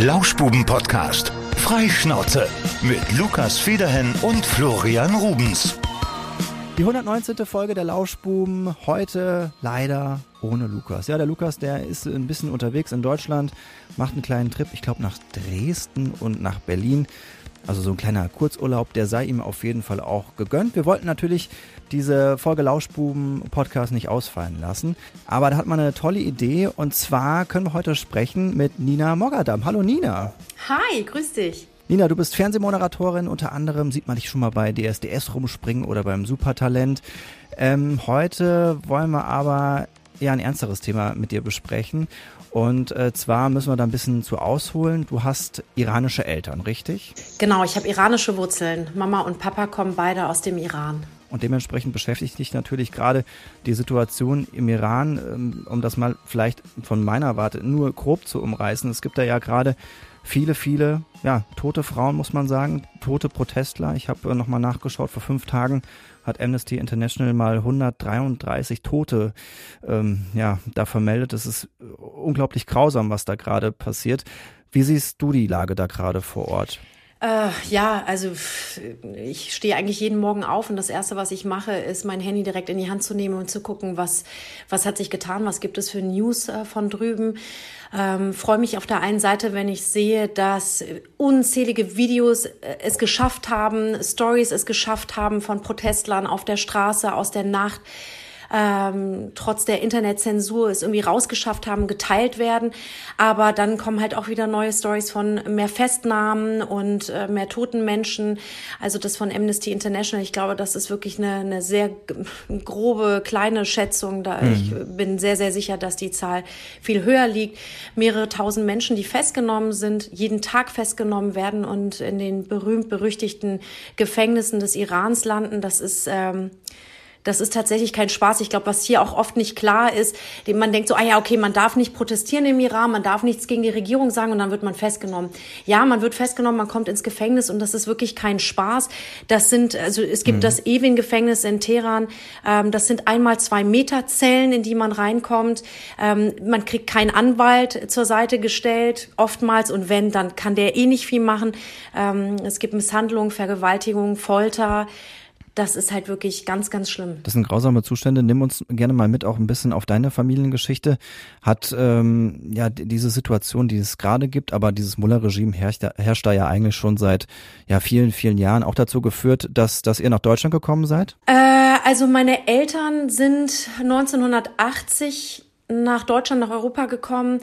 Lauschbuben-Podcast. Freischnauze mit Lukas Federhen und Florian Rubens. Die 119. Folge der Lauschbuben. Heute leider ohne Lukas. Ja, der Lukas, der ist ein bisschen unterwegs in Deutschland, macht einen kleinen Trip, ich glaube nach Dresden und nach Berlin. Also so ein kleiner Kurzurlaub, der sei ihm auf jeden Fall auch gegönnt. Wir wollten natürlich diese Folge Lauschbuben Podcast nicht ausfallen lassen, aber da hat man eine tolle Idee und zwar können wir heute sprechen mit Nina Mogadam. Hallo Nina. Hi, grüß dich. Nina, du bist Fernsehmoderatorin, unter anderem sieht man dich schon mal bei DSDS rumspringen oder beim Supertalent. Ähm, heute wollen wir aber eher ein ernsteres Thema mit dir besprechen. Und äh, zwar müssen wir da ein bisschen zu ausholen. Du hast iranische Eltern, richtig? Genau, ich habe iranische Wurzeln. Mama und Papa kommen beide aus dem Iran. Und dementsprechend beschäftigt dich natürlich gerade die Situation im Iran, ähm, um das mal vielleicht von meiner Warte nur grob zu umreißen. Es gibt da ja gerade viele, viele, ja, tote Frauen, muss man sagen, tote Protestler. Ich habe äh, nochmal nachgeschaut, vor fünf Tagen hat Amnesty International mal 133 Tote ähm, ja, da vermeldet. Es ist unglaublich grausam, was da gerade passiert. Wie siehst du die Lage da gerade vor Ort? Äh, ja, also ich stehe eigentlich jeden Morgen auf und das Erste, was ich mache, ist mein Handy direkt in die Hand zu nehmen und zu gucken, was, was hat sich getan, was gibt es für News äh, von drüben. Ähm, freue mich auf der einen Seite, wenn ich sehe, dass unzählige Videos äh, es geschafft haben, Stories es geschafft haben von Protestlern auf der Straße, aus der Nacht, ähm, trotz der Internetzensur es irgendwie rausgeschafft haben, geteilt werden. Aber dann kommen halt auch wieder neue Stories von mehr Festnahmen und äh, mehr toten Menschen. Also das von Amnesty International. Ich glaube, das ist wirklich eine, eine sehr grobe, kleine Schätzung. Da mhm. ich bin sehr, sehr sicher, dass die Zahl viel höher liegt. Mehrere tausend Menschen, die festgenommen sind, jeden Tag festgenommen werden und in den berühmt-berüchtigten Gefängnissen des Irans landen. Das ist ähm, das ist tatsächlich kein Spaß. Ich glaube, was hier auch oft nicht klar ist, man denkt so, ah ja, okay, man darf nicht protestieren im Iran, man darf nichts gegen die Regierung sagen und dann wird man festgenommen. Ja, man wird festgenommen, man kommt ins Gefängnis und das ist wirklich kein Spaß. Das sind, also es gibt mhm. das Ewin-Gefängnis in Teheran. Ähm, das sind einmal zwei Meter Zellen, in die man reinkommt. Ähm, man kriegt keinen Anwalt zur Seite gestellt, oftmals. Und wenn, dann kann der eh nicht viel machen. Ähm, es gibt Misshandlung, Vergewaltigung, Folter das ist halt wirklich ganz, ganz schlimm. Das sind grausame Zustände. Nimm uns gerne mal mit auch ein bisschen auf deine Familiengeschichte. Hat ähm, ja diese Situation, die es gerade gibt, aber dieses Mullah-Regime herrscht, herrscht da ja eigentlich schon seit ja vielen, vielen Jahren auch dazu geführt, dass, dass ihr nach Deutschland gekommen seid? Äh, also meine Eltern sind 1980 nach Deutschland, nach Europa gekommen.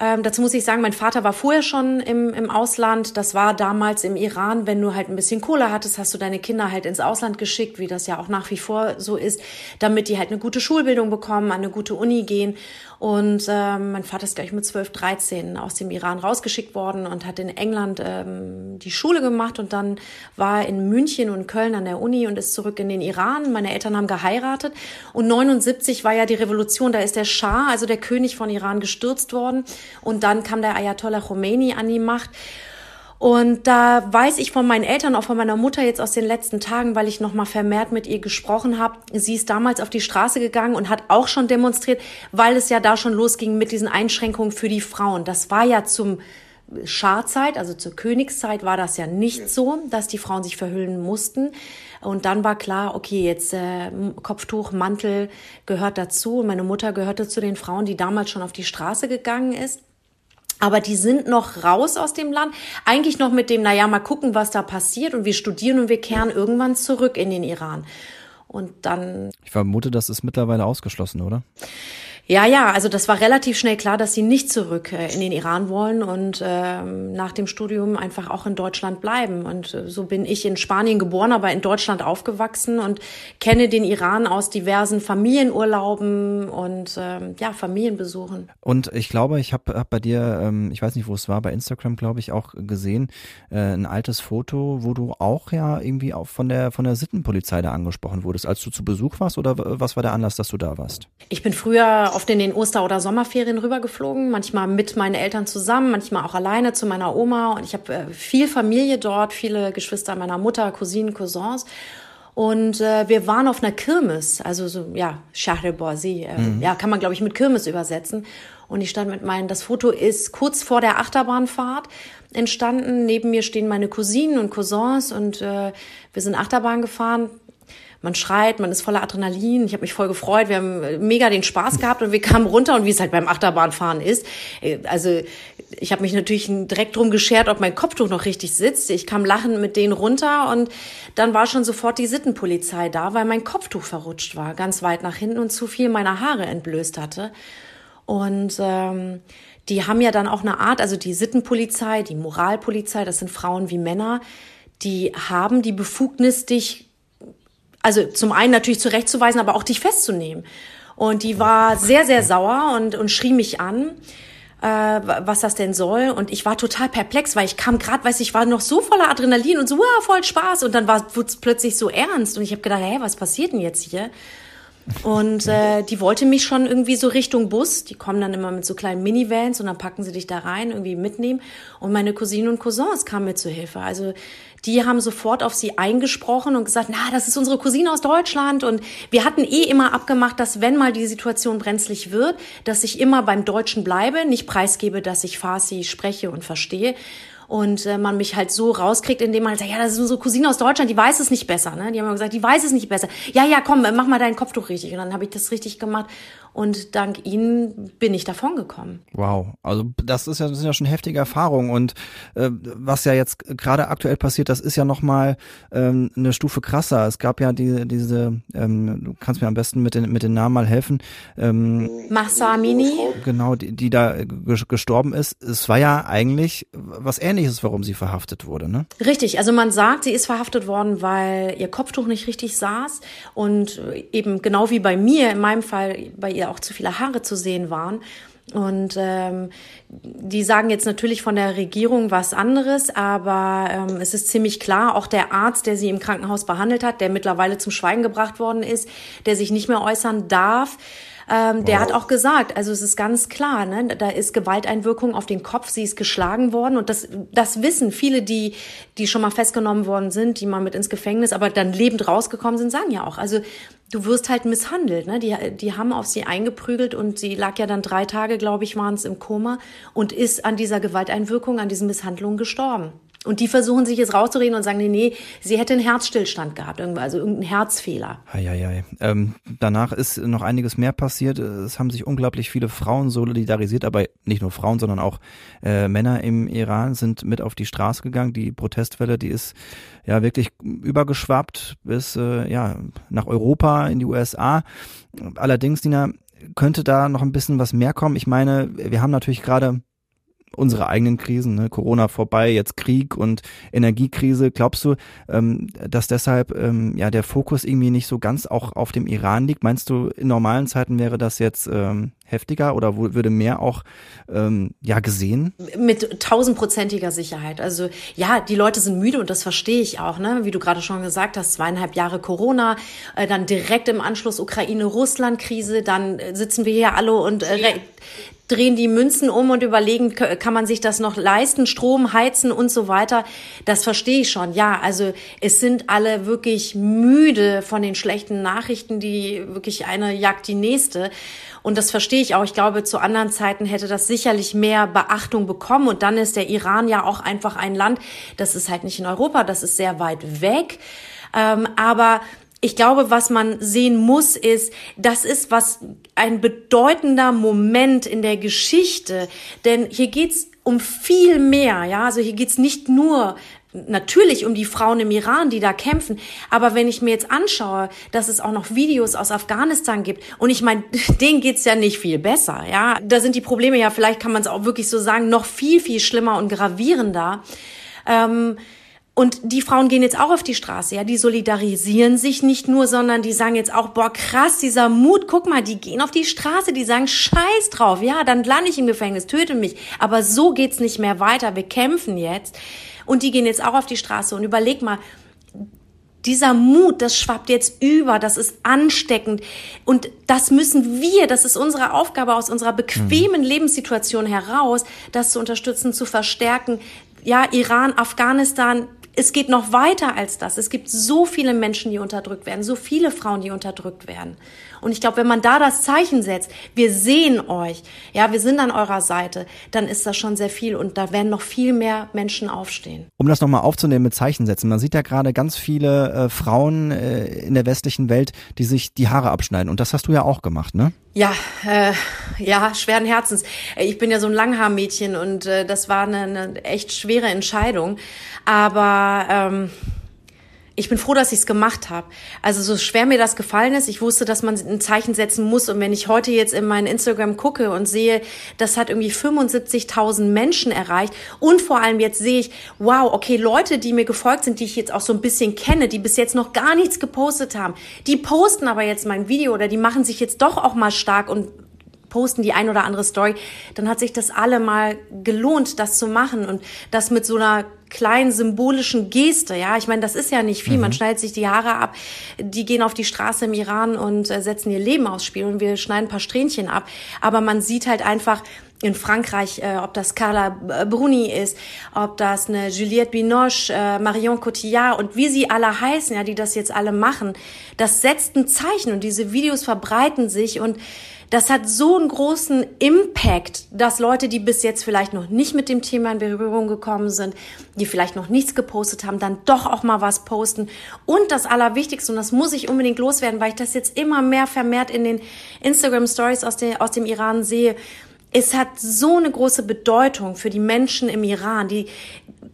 Ähm, dazu muss ich sagen, mein Vater war vorher schon im, im Ausland. Das war damals im Iran. Wenn du halt ein bisschen Kohle hattest, hast du deine Kinder halt ins Ausland geschickt, wie das ja auch nach wie vor so ist, damit die halt eine gute Schulbildung bekommen, an eine gute Uni gehen. Und ähm, mein Vater ist gleich mit 12, 13 aus dem Iran rausgeschickt worden und hat in England ähm, die Schule gemacht und dann war er in München und Köln an der Uni und ist zurück in den Iran. Meine Eltern haben geheiratet und 79 war ja die Revolution, da ist der Schah, also der König von Iran, gestürzt worden und dann kam der Ayatollah Khomeini an die Macht. Und da weiß ich von meinen Eltern, auch von meiner Mutter jetzt aus den letzten Tagen, weil ich noch mal vermehrt mit ihr gesprochen habe. Sie ist damals auf die Straße gegangen und hat auch schon demonstriert, weil es ja da schon losging mit diesen Einschränkungen für die Frauen. Das war ja zum Scharzeit, also zur Königszeit, war das ja nicht so, dass die Frauen sich verhüllen mussten. Und dann war klar, okay, jetzt äh, Kopftuch, Mantel gehört dazu. Und meine Mutter gehörte zu den Frauen, die damals schon auf die Straße gegangen ist. Aber die sind noch raus aus dem Land. Eigentlich noch mit dem, naja, mal gucken, was da passiert. Und wir studieren und wir kehren irgendwann zurück in den Iran. Und dann. Ich vermute, das ist mittlerweile ausgeschlossen, oder? Ja, ja, also das war relativ schnell klar, dass sie nicht zurück äh, in den Iran wollen und ähm, nach dem Studium einfach auch in Deutschland bleiben. Und äh, so bin ich in Spanien geboren, aber in Deutschland aufgewachsen und kenne den Iran aus diversen Familienurlauben und ähm, ja, Familienbesuchen. Und ich glaube, ich habe hab bei dir, ähm, ich weiß nicht, wo es war, bei Instagram, glaube ich, auch gesehen, äh, ein altes Foto, wo du auch ja irgendwie auch von der von der Sittenpolizei da angesprochen wurdest, als du zu Besuch warst oder was war der Anlass, dass du da warst? Ich bin früher oft in den Oster- oder Sommerferien rübergeflogen, manchmal mit meinen Eltern zusammen, manchmal auch alleine zu meiner Oma. Und ich habe äh, viel Familie dort, viele Geschwister meiner Mutter, Cousinen, Cousins. Und äh, wir waren auf einer Kirmes, also so, ja, Borsi, äh, mhm. ja, kann man, glaube ich, mit Kirmes übersetzen. Und ich stand mit meinen, das Foto ist kurz vor der Achterbahnfahrt entstanden. Neben mir stehen meine Cousinen und Cousins und äh, wir sind Achterbahn gefahren man schreit, man ist voller Adrenalin. Ich habe mich voll gefreut. Wir haben mega den Spaß gehabt und wir kamen runter und wie es halt beim Achterbahnfahren ist. Äh, also ich habe mich natürlich direkt drum geschert, ob mein Kopftuch noch richtig sitzt. Ich kam lachend mit denen runter und dann war schon sofort die Sittenpolizei da, weil mein Kopftuch verrutscht war, ganz weit nach hinten und zu viel meiner Haare entblößt hatte. Und ähm, die haben ja dann auch eine Art, also die Sittenpolizei, die Moralpolizei, das sind Frauen wie Männer, die haben die Befugnis, dich also zum einen natürlich zurechtzuweisen, aber auch dich festzunehmen. Und die war sehr, sehr sauer und, und schrie mich an, äh, was das denn soll. Und ich war total perplex, weil ich kam gerade, weiß ich, war noch so voller Adrenalin und so, wow, voll Spaß. Und dann war es plötzlich so ernst. Und ich habe gedacht, hä, was passiert denn jetzt hier? Und äh, die wollte mich schon irgendwie so Richtung Bus. Die kommen dann immer mit so kleinen Minivans und dann packen sie dich da rein, irgendwie mitnehmen. Und meine Cousinen und Cousins kamen mir zu Hilfe. Also die haben sofort auf sie eingesprochen und gesagt, na, das ist unsere Cousine aus Deutschland. Und wir hatten eh immer abgemacht, dass wenn mal die Situation brenzlig wird, dass ich immer beim Deutschen bleibe, nicht preisgebe, dass ich Farsi spreche und verstehe und äh, man mich halt so rauskriegt, indem man halt sagt, ja, das ist unsere Cousine aus Deutschland, die weiß es nicht besser. Ne? Die haben immer gesagt, die weiß es nicht besser. Ja, ja, komm, mach mal dein Kopftuch richtig. Und dann habe ich das richtig gemacht und dank ihnen bin ich davon gekommen. Wow, also das ist ja, das sind ja schon heftige Erfahrungen und äh, was ja jetzt gerade aktuell passiert, das ist ja nochmal ähm, eine Stufe krasser. Es gab ja die, diese, ähm, du kannst mir am besten mit den, mit den Namen mal helfen. Ähm, Mahsa Amini. Genau, die, die da gestorben ist. Es war ja eigentlich was ähnliches, warum sie verhaftet wurde, ne? Richtig, also man sagt, sie ist verhaftet worden, weil ihr Kopftuch nicht richtig saß und eben genau wie bei mir, in meinem Fall bei ihr auch zu viele Haare zu sehen waren. Und ähm, die sagen jetzt natürlich von der Regierung was anderes, aber ähm, es ist ziemlich klar, auch der Arzt, der sie im Krankenhaus behandelt hat, der mittlerweile zum Schweigen gebracht worden ist, der sich nicht mehr äußern darf, ähm, der hat auch gesagt, also es ist ganz klar, ne, da ist Gewalteinwirkung auf den Kopf, sie ist geschlagen worden und das, das wissen viele, die, die schon mal festgenommen worden sind, die mal mit ins Gefängnis, aber dann lebend rausgekommen sind, sagen ja auch. Also du wirst halt misshandelt. Ne? Die, die haben auf sie eingeprügelt und sie lag ja dann drei Tage, glaube ich, waren es im Koma und ist an dieser Gewalteinwirkung, an diesen Misshandlungen gestorben. Und die versuchen sich jetzt rauszureden und sagen, nee, nee, sie hätte einen Herzstillstand gehabt, also irgendeinen Herzfehler. Eieiei. Ähm, danach ist noch einiges mehr passiert. Es haben sich unglaublich viele Frauen solidarisiert, aber nicht nur Frauen, sondern auch äh, Männer im Iran sind mit auf die Straße gegangen. Die Protestwelle, die ist ja wirklich übergeschwappt bis äh, ja nach Europa, in die USA. Allerdings, Dina, könnte da noch ein bisschen was mehr kommen. Ich meine, wir haben natürlich gerade unsere eigenen Krisen, ne? Corona vorbei, jetzt Krieg und Energiekrise. Glaubst du, ähm, dass deshalb ähm, ja der Fokus irgendwie nicht so ganz auch auf dem Iran liegt? Meinst du, in normalen Zeiten wäre das jetzt ähm, heftiger oder würde mehr auch ähm, ja gesehen? Mit tausendprozentiger Sicherheit. Also ja, die Leute sind müde und das verstehe ich auch. Ne? Wie du gerade schon gesagt hast, zweieinhalb Jahre Corona, äh, dann direkt im Anschluss Ukraine-Russland-Krise, dann äh, sitzen wir hier alle und äh, drehen die Münzen um und überlegen, kann man sich das noch leisten, Strom, Heizen und so weiter. Das verstehe ich schon. Ja, also es sind alle wirklich müde von den schlechten Nachrichten, die wirklich eine jagt die nächste. Und das verstehe ich auch. Ich glaube, zu anderen Zeiten hätte das sicherlich mehr Beachtung bekommen. Und dann ist der Iran ja auch einfach ein Land, das ist halt nicht in Europa, das ist sehr weit weg. Ähm, aber ich glaube, was man sehen muss, ist, das ist was ein bedeutender Moment in der Geschichte, denn hier geht's um viel mehr, ja, also hier geht's nicht nur natürlich um die Frauen im Iran, die da kämpfen. Aber wenn ich mir jetzt anschaue, dass es auch noch Videos aus Afghanistan gibt, und ich meine, denen geht's ja nicht viel besser, ja. Da sind die Probleme ja, vielleicht kann man es auch wirklich so sagen, noch viel, viel schlimmer und gravierender. Ähm, und die Frauen gehen jetzt auch auf die Straße, ja, die solidarisieren sich nicht nur, sondern die sagen jetzt auch, boah, krass, dieser Mut, guck mal, die gehen auf die Straße, die sagen, scheiß drauf, ja, dann lande ich im Gefängnis, töte mich. Aber so geht's nicht mehr weiter, wir kämpfen jetzt. Und die gehen jetzt auch auf die Straße und überleg mal, dieser Mut, das schwappt jetzt über, das ist ansteckend. Und das müssen wir, das ist unsere Aufgabe aus unserer bequemen mhm. Lebenssituation heraus, das zu unterstützen, zu verstärken. Ja, Iran, Afghanistan, es geht noch weiter als das. Es gibt so viele Menschen, die unterdrückt werden, so viele Frauen, die unterdrückt werden. Und ich glaube, wenn man da das Zeichen setzt, wir sehen euch, ja, wir sind an eurer Seite, dann ist das schon sehr viel und da werden noch viel mehr Menschen aufstehen. Um das nochmal aufzunehmen mit Zeichen setzen, man sieht ja gerade ganz viele äh, Frauen äh, in der westlichen Welt, die sich die Haare abschneiden. Und das hast du ja auch gemacht, ne? Ja, äh, ja, schweren Herzens. Ich bin ja so ein Langhaarmädchen und äh, das war eine, eine echt schwere Entscheidung. Aber ähm, ich bin froh, dass ich es gemacht habe. Also so schwer mir das gefallen ist, ich wusste, dass man ein Zeichen setzen muss. Und wenn ich heute jetzt in mein Instagram gucke und sehe, das hat irgendwie 75.000 Menschen erreicht und vor allem jetzt sehe ich, wow, okay, Leute, die mir gefolgt sind, die ich jetzt auch so ein bisschen kenne, die bis jetzt noch gar nichts gepostet haben, die posten aber jetzt mein Video oder die machen sich jetzt doch auch mal stark und posten die ein oder andere Story, dann hat sich das alle mal gelohnt, das zu machen und das mit so einer kleinen symbolischen Geste, ja. Ich meine, das ist ja nicht viel. Mhm. Man schneidet sich die Haare ab, die gehen auf die Straße im Iran und äh, setzen ihr Leben aufs Spiel und wir schneiden ein paar Strähnchen ab. Aber man sieht halt einfach, in Frankreich, äh, ob das Carla Bruni ist, ob das eine Juliette Binoche, äh, Marion Cotillard und wie sie alle heißen, ja, die das jetzt alle machen, das setzt ein Zeichen und diese Videos verbreiten sich und das hat so einen großen Impact, dass Leute, die bis jetzt vielleicht noch nicht mit dem Thema in Berührung gekommen sind, die vielleicht noch nichts gepostet haben, dann doch auch mal was posten. Und das Allerwichtigste, und das muss ich unbedingt loswerden, weil ich das jetzt immer mehr vermehrt in den Instagram Stories aus, aus dem Iran sehe, es hat so eine große Bedeutung für die Menschen im Iran, die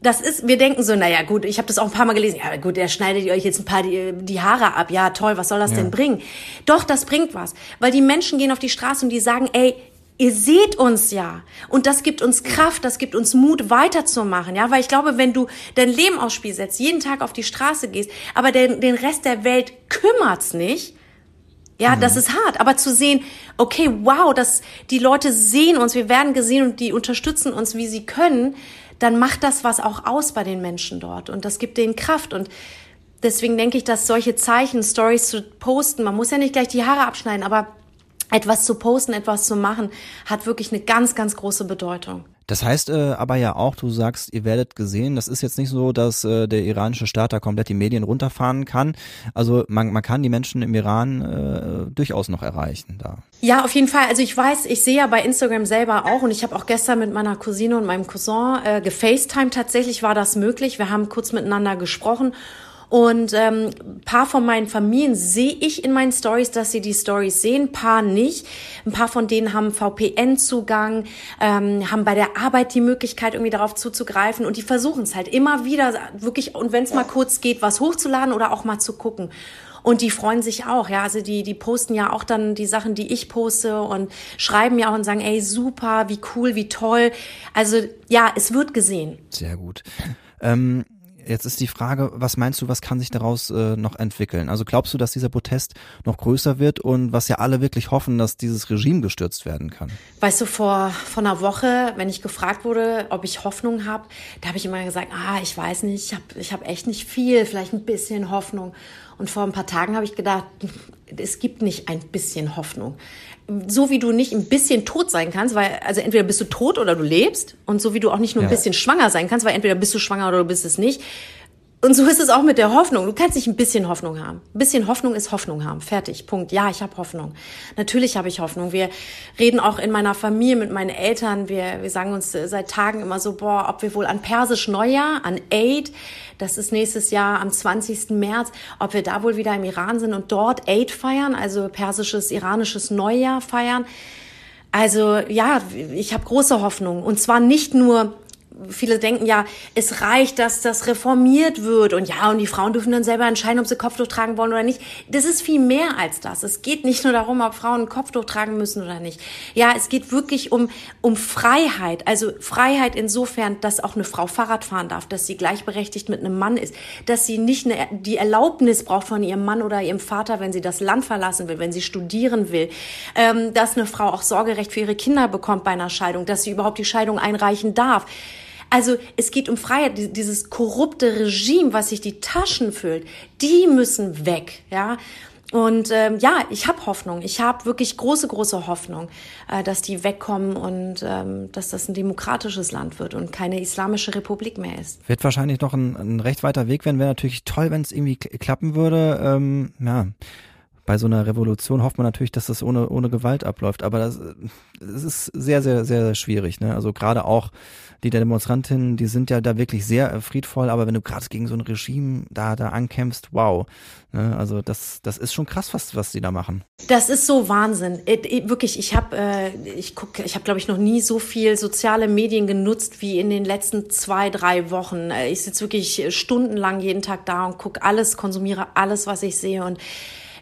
das ist, wir denken so, naja gut, ich habe das auch ein paar Mal gelesen, ja gut, er schneidet euch jetzt ein paar die, die Haare ab, ja toll, was soll das ja. denn bringen? Doch, das bringt was, weil die Menschen gehen auf die Straße und die sagen, ey, ihr seht uns ja und das gibt uns Kraft, das gibt uns Mut weiterzumachen, ja, weil ich glaube, wenn du dein Leben aufs Spiel setzt, jeden Tag auf die Straße gehst, aber den, den Rest der Welt kümmert's nicht, ja, mhm. das ist hart, aber zu sehen, okay, wow, dass die Leute sehen uns, wir werden gesehen und die unterstützen uns, wie sie können, dann macht das was auch aus bei den Menschen dort und das gibt denen Kraft und deswegen denke ich, dass solche Zeichen, Stories zu posten, man muss ja nicht gleich die Haare abschneiden, aber etwas zu posten, etwas zu machen, hat wirklich eine ganz, ganz große Bedeutung. Das heißt äh, aber ja auch, du sagst, ihr werdet gesehen, das ist jetzt nicht so, dass äh, der iranische Staat da komplett die Medien runterfahren kann. Also man, man kann die Menschen im Iran äh, durchaus noch erreichen da. Ja, auf jeden Fall. Also ich weiß, ich sehe ja bei Instagram selber auch und ich habe auch gestern mit meiner Cousine und meinem Cousin äh, gefacetime. Tatsächlich war das möglich. Wir haben kurz miteinander gesprochen und ähm, paar von meinen Familien sehe ich in meinen Stories, dass sie die Stories sehen, paar nicht. Ein paar von denen haben VPN-Zugang, ähm, haben bei der Arbeit die Möglichkeit, irgendwie darauf zuzugreifen und die versuchen es halt immer wieder wirklich, und wenn es mal kurz geht, was hochzuladen oder auch mal zu gucken. Und die freuen sich auch, ja. Also die, die posten ja auch dann die Sachen, die ich poste und schreiben ja auch und sagen, ey, super, wie cool, wie toll. Also ja, es wird gesehen. Sehr gut. Ähm, Jetzt ist die Frage, was meinst du, was kann sich daraus äh, noch entwickeln? Also glaubst du, dass dieser Protest noch größer wird und was ja alle wirklich hoffen, dass dieses Regime gestürzt werden kann? Weißt du, vor, vor einer Woche, wenn ich gefragt wurde, ob ich Hoffnung habe, da habe ich immer gesagt, ah, ich weiß nicht, ich habe ich hab echt nicht viel, vielleicht ein bisschen Hoffnung. Und vor ein paar Tagen habe ich gedacht, es gibt nicht ein bisschen Hoffnung so wie du nicht ein bisschen tot sein kannst, weil also entweder bist du tot oder du lebst und so wie du auch nicht nur ein ja. bisschen schwanger sein kannst, weil entweder bist du schwanger oder du bist es nicht, und so ist es auch mit der Hoffnung. Du kannst nicht ein bisschen Hoffnung haben. Ein bisschen Hoffnung ist Hoffnung haben. Fertig. Punkt. Ja, ich habe Hoffnung. Natürlich habe ich Hoffnung. Wir reden auch in meiner Familie mit meinen Eltern. Wir, wir sagen uns seit Tagen immer so, boah, ob wir wohl an Persisch Neujahr, an Eid, das ist nächstes Jahr am 20. März, ob wir da wohl wieder im Iran sind und dort Eid feiern, also persisches, iranisches Neujahr feiern. Also ja, ich habe große Hoffnung. Und zwar nicht nur viele denken ja, es reicht, dass das reformiert wird und ja, und die Frauen dürfen dann selber entscheiden, ob sie Kopftuch tragen wollen oder nicht. Das ist viel mehr als das. Es geht nicht nur darum, ob Frauen Kopftuch tragen müssen oder nicht. Ja, es geht wirklich um, um Freiheit. Also Freiheit insofern, dass auch eine Frau Fahrrad fahren darf, dass sie gleichberechtigt mit einem Mann ist, dass sie nicht eine, die Erlaubnis braucht von ihrem Mann oder ihrem Vater, wenn sie das Land verlassen will, wenn sie studieren will, ähm, dass eine Frau auch Sorgerecht für ihre Kinder bekommt bei einer Scheidung, dass sie überhaupt die Scheidung einreichen darf. Also es geht um Freiheit, dieses korrupte Regime, was sich die Taschen füllt, die müssen weg, ja. Und ähm, ja, ich habe Hoffnung. Ich habe wirklich große, große Hoffnung, äh, dass die wegkommen und ähm, dass das ein demokratisches Land wird und keine islamische Republik mehr ist. Wird wahrscheinlich noch ein, ein recht weiter Weg werden. Wäre natürlich toll, wenn es irgendwie klappen würde. Ähm, ja bei so einer Revolution hofft man natürlich, dass das ohne, ohne Gewalt abläuft. Aber das, das ist sehr, sehr, sehr schwierig. Ne? Also gerade auch die Demonstrantinnen, die sind ja da wirklich sehr äh, friedvoll, aber wenn du gerade gegen so ein Regime da, da ankämpfst, wow. Ne? Also das, das ist schon krass, was, was die da machen. Das ist so Wahnsinn. Ich, wirklich, ich habe, äh, ich guck, ich habe, glaube ich, noch nie so viel soziale Medien genutzt wie in den letzten zwei, drei Wochen. Äh, ich sitze wirklich stundenlang jeden Tag da und gucke alles, konsumiere alles, was ich sehe und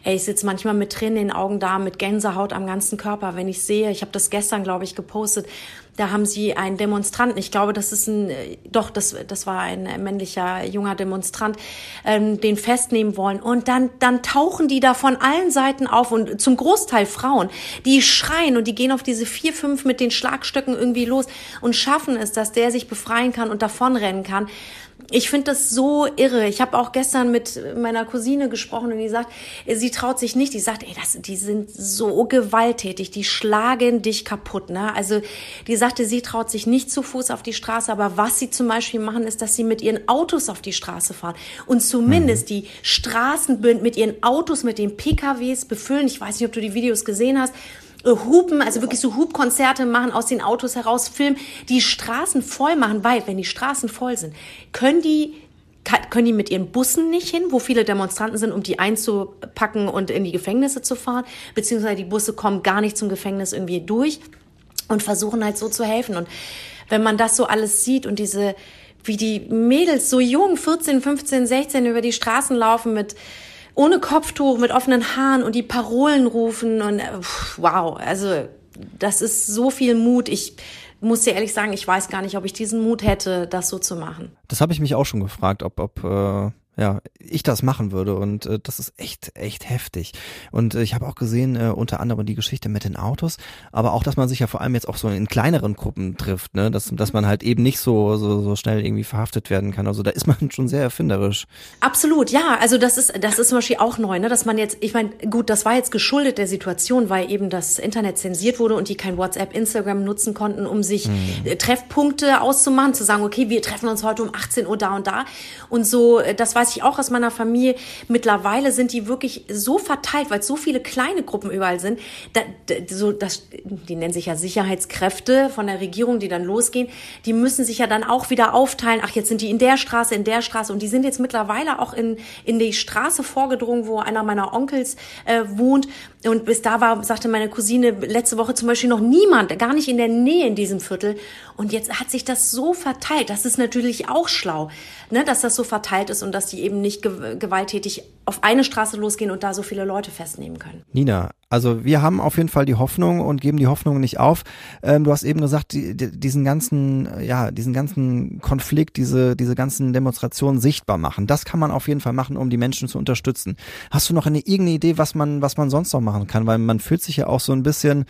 Ey, ich sitze manchmal mit Tränen in den Augen da, mit Gänsehaut am ganzen Körper, wenn ich sehe, ich habe das gestern, glaube ich, gepostet, da haben sie einen Demonstranten, ich glaube, das ist ein, doch, das, das war ein männlicher junger Demonstrant, ähm, den festnehmen wollen. Und dann, dann tauchen die da von allen Seiten auf und zum Großteil Frauen, die schreien und die gehen auf diese vier, fünf mit den Schlagstöcken irgendwie los und schaffen es, dass der sich befreien kann und davonrennen kann ich finde das so irre. Ich habe auch gestern mit meiner Cousine gesprochen und die sagt, sie traut sich nicht. Die sagt, ey, das, die sind so gewalttätig, die schlagen dich kaputt. Ne? Also die sagte, sie traut sich nicht zu Fuß auf die Straße, aber was sie zum Beispiel machen, ist, dass sie mit ihren Autos auf die Straße fahren und zumindest mhm. die Straßen mit ihren Autos, mit den PKWs befüllen. Ich weiß nicht, ob du die Videos gesehen hast Hupen, also wirklich so Hubkonzerte machen, aus den Autos heraus filmen, die Straßen voll machen, weil wenn die Straßen voll sind, können die können die mit ihren Bussen nicht hin, wo viele Demonstranten sind, um die einzupacken und in die Gefängnisse zu fahren, beziehungsweise die Busse kommen gar nicht zum Gefängnis irgendwie durch und versuchen halt so zu helfen. Und wenn man das so alles sieht und diese, wie die Mädels so jung, 14, 15, 16 über die Straßen laufen mit ohne Kopftuch, mit offenen Haaren und die Parolen rufen und äh, wow, also das ist so viel Mut. Ich muss dir ehrlich sagen, ich weiß gar nicht, ob ich diesen Mut hätte, das so zu machen. Das habe ich mich auch schon gefragt, ob, ob äh, ja, ich das machen würde und äh, das ist echt, echt heftig. Und äh, ich habe auch gesehen, äh, unter anderem die Geschichte mit den Autos, aber auch, dass man sich ja vor allem jetzt auch so in kleineren Gruppen trifft, ne, dass, dass man halt eben nicht so, so, so schnell irgendwie verhaftet werden kann. Also da ist man schon sehr erfinderisch. Absolut, ja. Also das ist, das ist zum Beispiel auch neu, ne, dass man jetzt, ich meine, gut, das war jetzt geschuldet der Situation, weil eben das Internet zensiert wurde und die kein WhatsApp, Instagram nutzen konnten, um sich hm. Treffpunkte auszumachen, zu sagen, okay, wir treffen uns heute um 18 Uhr da und da. Und so, äh, das war weiß ich auch aus meiner Familie, mittlerweile sind die wirklich so verteilt, weil es so viele kleine Gruppen überall sind. Da, da, so, das, die nennen sich ja Sicherheitskräfte von der Regierung, die dann losgehen. Die müssen sich ja dann auch wieder aufteilen. Ach, jetzt sind die in der Straße, in der Straße. Und die sind jetzt mittlerweile auch in, in die Straße vorgedrungen, wo einer meiner Onkels äh, wohnt. Und bis da war, sagte meine Cousine letzte Woche zum Beispiel noch niemand, gar nicht in der Nähe in diesem Viertel. Und jetzt hat sich das so verteilt. Das ist natürlich auch schlau, ne, dass das so verteilt ist und dass die eben nicht gewalttätig auf eine Straße losgehen und da so viele Leute festnehmen können. Nina, also wir haben auf jeden Fall die Hoffnung und geben die Hoffnung nicht auf. Ähm, du hast eben gesagt, die, die, diesen ganzen, ja, diesen ganzen Konflikt, diese, diese ganzen Demonstrationen sichtbar machen. Das kann man auf jeden Fall machen, um die Menschen zu unterstützen. Hast du noch eine irgendeine Idee, was man, was man sonst noch machen kann? Weil man fühlt sich ja auch so ein bisschen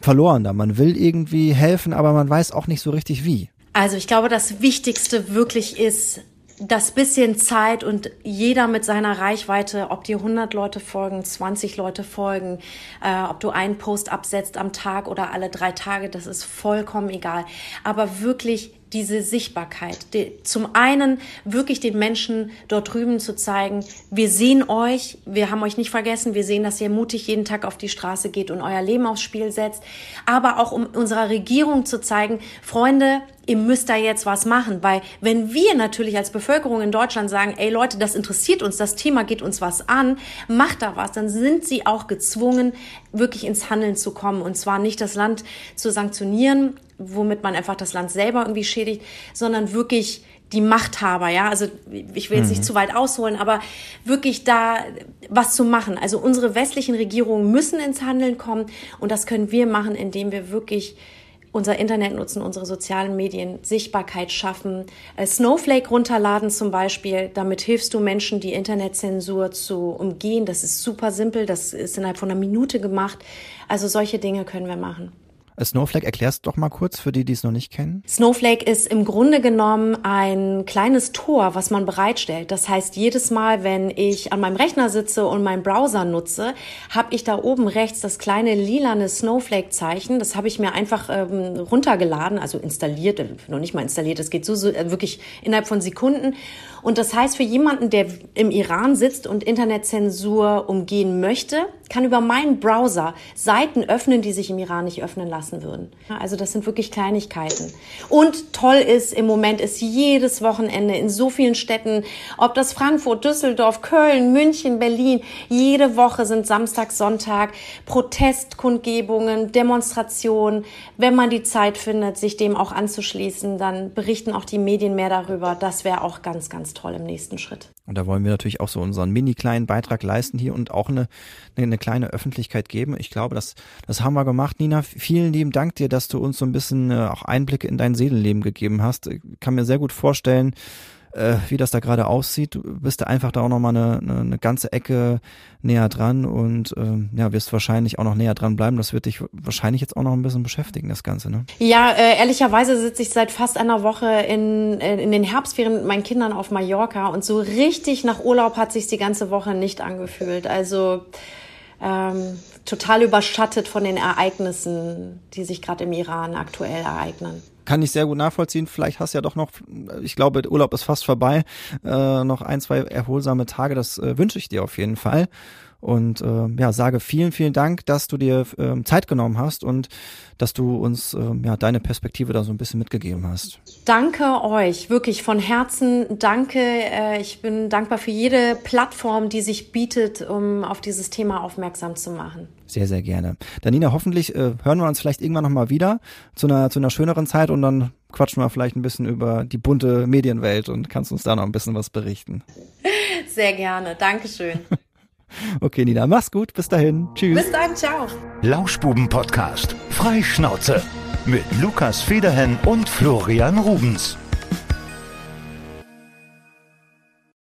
verloren da. Man will irgendwie helfen, aber man weiß auch nicht so richtig wie. Also ich glaube, das Wichtigste wirklich ist, das bisschen Zeit und jeder mit seiner Reichweite, ob dir 100 Leute folgen, 20 Leute folgen, äh, ob du einen Post absetzt am Tag oder alle drei Tage, das ist vollkommen egal. Aber wirklich diese Sichtbarkeit. Die, zum einen wirklich den Menschen dort drüben zu zeigen, wir sehen euch, wir haben euch nicht vergessen, wir sehen, dass ihr mutig jeden Tag auf die Straße geht und euer Leben aufs Spiel setzt, aber auch um unserer Regierung zu zeigen, Freunde, ihr müsst da jetzt was machen, weil wenn wir natürlich als Bevölkerung in Deutschland sagen, ey Leute, das interessiert uns, das Thema geht uns was an, macht da was, dann sind sie auch gezwungen, wirklich ins Handeln zu kommen und zwar nicht das Land zu sanktionieren, womit man einfach das Land selber irgendwie schädigt, sondern wirklich die Machthaber, ja, also ich will jetzt nicht mhm. zu weit ausholen, aber wirklich da was zu machen. Also unsere westlichen Regierungen müssen ins Handeln kommen und das können wir machen, indem wir wirklich unser Internet nutzen, unsere sozialen Medien, Sichtbarkeit schaffen, äh, Snowflake runterladen zum Beispiel. Damit hilfst du Menschen, die Internetzensur zu umgehen. Das ist super simpel, das ist innerhalb von einer Minute gemacht. Also solche Dinge können wir machen. Snowflake, erklärst doch mal kurz für die, die es noch nicht kennen. Snowflake ist im Grunde genommen ein kleines Tor, was man bereitstellt. Das heißt, jedes Mal, wenn ich an meinem Rechner sitze und meinen Browser nutze, habe ich da oben rechts das kleine lilane Snowflake-Zeichen. Das habe ich mir einfach ähm, runtergeladen, also installiert, äh, noch nicht mal installiert. Das geht so, so äh, wirklich innerhalb von Sekunden. Und das heißt, für jemanden, der im Iran sitzt und Internetzensur umgehen möchte, kann über meinen Browser Seiten öffnen, die sich im Iran nicht öffnen lassen würden. Also das sind wirklich Kleinigkeiten. Und toll ist, im Moment ist jedes Wochenende in so vielen Städten, ob das Frankfurt, Düsseldorf, Köln, München, Berlin, jede Woche sind Samstag, Sonntag Protestkundgebungen, Demonstrationen. Wenn man die Zeit findet, sich dem auch anzuschließen, dann berichten auch die Medien mehr darüber. Das wäre auch ganz, ganz toll im nächsten Schritt. Und da wollen wir natürlich auch so unseren mini kleinen Beitrag leisten hier und auch eine, eine kleine Öffentlichkeit geben. Ich glaube, das, das haben wir gemacht. Nina, vielen lieben Dank dir, dass du uns so ein bisschen äh, auch Einblicke in dein Seelenleben gegeben hast. Ich kann mir sehr gut vorstellen, äh, wie das da gerade aussieht. Du bist da einfach da auch nochmal eine, eine, eine ganze Ecke näher dran und ähm, ja, wirst wahrscheinlich auch noch näher dran bleiben. Das wird dich wahrscheinlich jetzt auch noch ein bisschen beschäftigen, das Ganze, ne? Ja, äh, ehrlicherweise sitze ich seit fast einer Woche in, in den Herbstferien mit meinen Kindern auf Mallorca und so richtig nach Urlaub hat sich die ganze Woche nicht angefühlt. Also ähm, total überschattet von den Ereignissen, die sich gerade im Iran aktuell ereignen kann ich sehr gut nachvollziehen. Vielleicht hast du ja doch noch, ich glaube, Urlaub ist fast vorbei, äh, noch ein, zwei erholsame Tage. Das äh, wünsche ich dir auf jeden Fall. Und äh, ja, sage vielen, vielen Dank, dass du dir ähm, Zeit genommen hast und dass du uns ähm, ja deine Perspektive da so ein bisschen mitgegeben hast. Danke euch, wirklich von Herzen. Danke. Äh, ich bin dankbar für jede Plattform, die sich bietet, um auf dieses Thema aufmerksam zu machen. Sehr, sehr gerne. Danina, hoffentlich äh, hören wir uns vielleicht irgendwann nochmal wieder zu einer, zu einer schöneren Zeit und dann quatschen wir vielleicht ein bisschen über die bunte Medienwelt und kannst uns da noch ein bisschen was berichten. Sehr gerne. Dankeschön. Okay, Nina, mach's gut. Bis dahin. Tschüss. Bis dann. Ciao. Lauschbuben-Podcast. Freischnauze. Mit Lukas Federhen und Florian Rubens.